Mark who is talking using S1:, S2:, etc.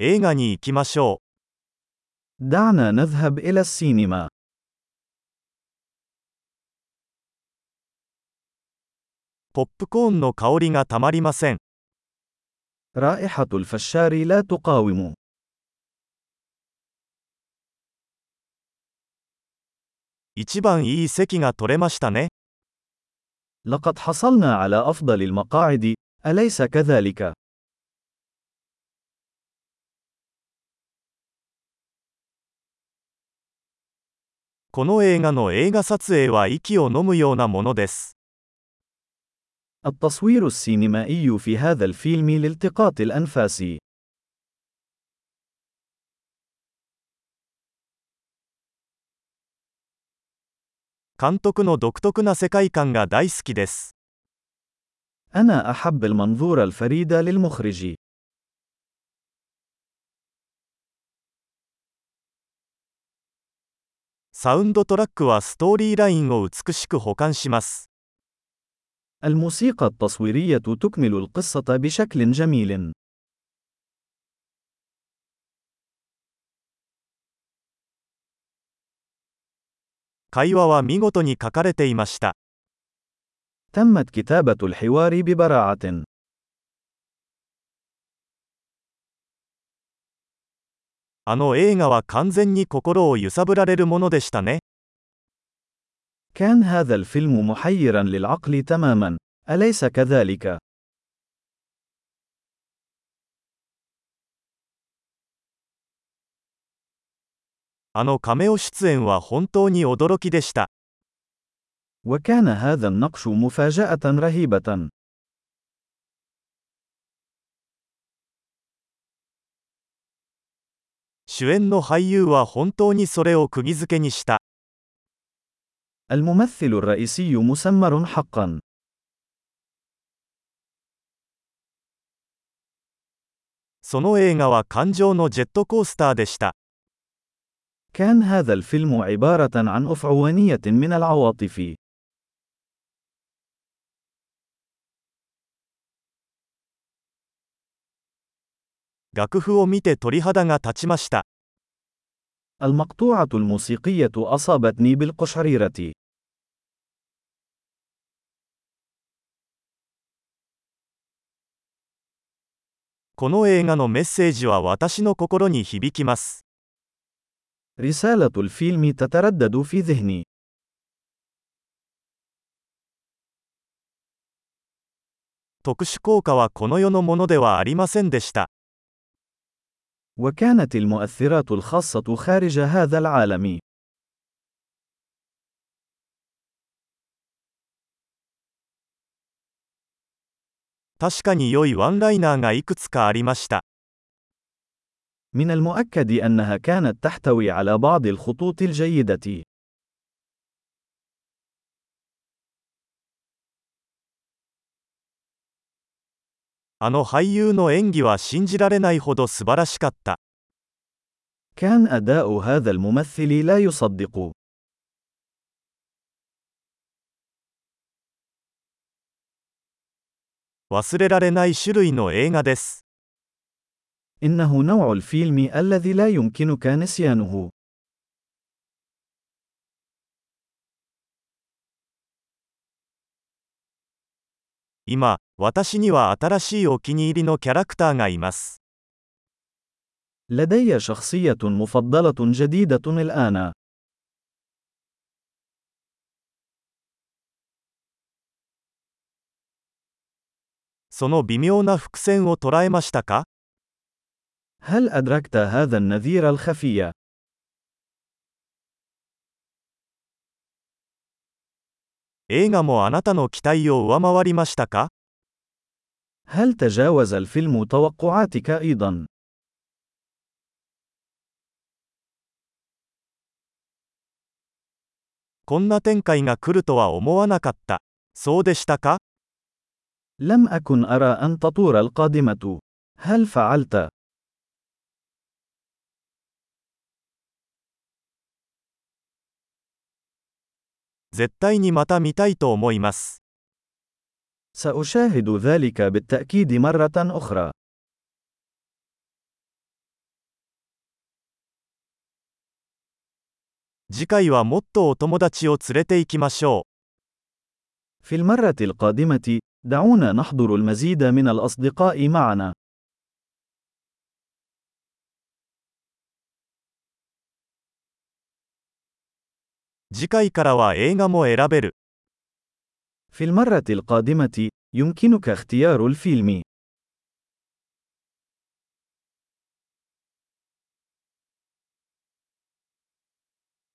S1: 映画に行きましょ
S2: دعنا نذهب إلى السينما.
S1: う。ポップコーンの香りがたまりません。
S2: رائحة الفشار لا تقاوم.
S1: 一番いい席が取れましたね。
S2: لقد حصلنا على أفضل المقاعد، أليس كذلك؟
S1: この映画の映画撮影は息を飲むようなものです。
S2: التصوير السينمائي في هذا الفيلم لالتقاط الأنفاس.
S1: 監督の独特な世界観が大好きです。
S2: أنا أحب المنظور الفريد للمخرج.
S1: サウンドトラックはストーリーラインを美しく保管します。
S2: الموسيقى التصويرية تكمل القصة بشكل جميل.
S1: 会話は見事に書かれていました。
S2: تمت كتابة الحوار ببراعة.
S1: あの映画は完全に心を揺さぶられるものでしたね。
S2: كان هذا الفيلم محيرا للعقل تماما، أليس كذلك؟
S1: あのカメオ出演は本当に驚きでした。
S2: وكان هذا النقش مفاجأة رهيبة.
S1: 主演の俳優は本当にそれを釘付けにした。
S2: الممثل الرئيسي مسمر حقا.
S1: その映画は感情のジェットコースターでした。
S2: كان هذا الفيلم عبارة عن أفعوانية من العواطف.
S1: 楽譜を見て鳥肌が立ちました。
S2: المقطوعة الموسيقية أصابتني بالقشعريرة.
S1: この映画のメッセージは私の心に響きます。
S2: رسالة الفيلم تتردد في ذهني.
S1: 特殊効果はこの世のものではありませんでした。
S2: وكانت المؤثرات الخاصة خارج هذا العالم. من المؤكد أنها كانت تحتوي على بعض الخطوط الجيدة.
S1: あの俳優の演技は信じられないほど素晴らしかった。
S2: كان أداء هذا الممثل لا يصدق.
S1: 忘れられない種類の映画です。
S2: إنه نوع الفيلم الذي لا يمكنك نسيانه.
S1: 今、私には新しいお気に入りのキャラクターがいます。
S2: لدي شخصية مفضلة جديدة الآن.
S1: その微妙な伏線を捉えましたか
S2: هل أدركت هذا النذير الخفي؟
S1: 映画もあなたの期待を上回りましたか
S2: هل تجاوز الفيلم توقعاتك أيضا؟
S1: こんな展開が来るとは思わなかった。そうでしたか
S2: لم أكن أرى أن تطور القادمة. هل فعلت؟
S1: 絶対にまた見たいと思います。
S2: سأشاهد ذلك بالتأكيد مرة أخرى. في المرة القادمة، دعونا نحضر المزيد من الأصدقاء معنا.
S1: 次回からは映画も選べる。
S2: في المرة القادمة، يمكنك اختيار الفيلم.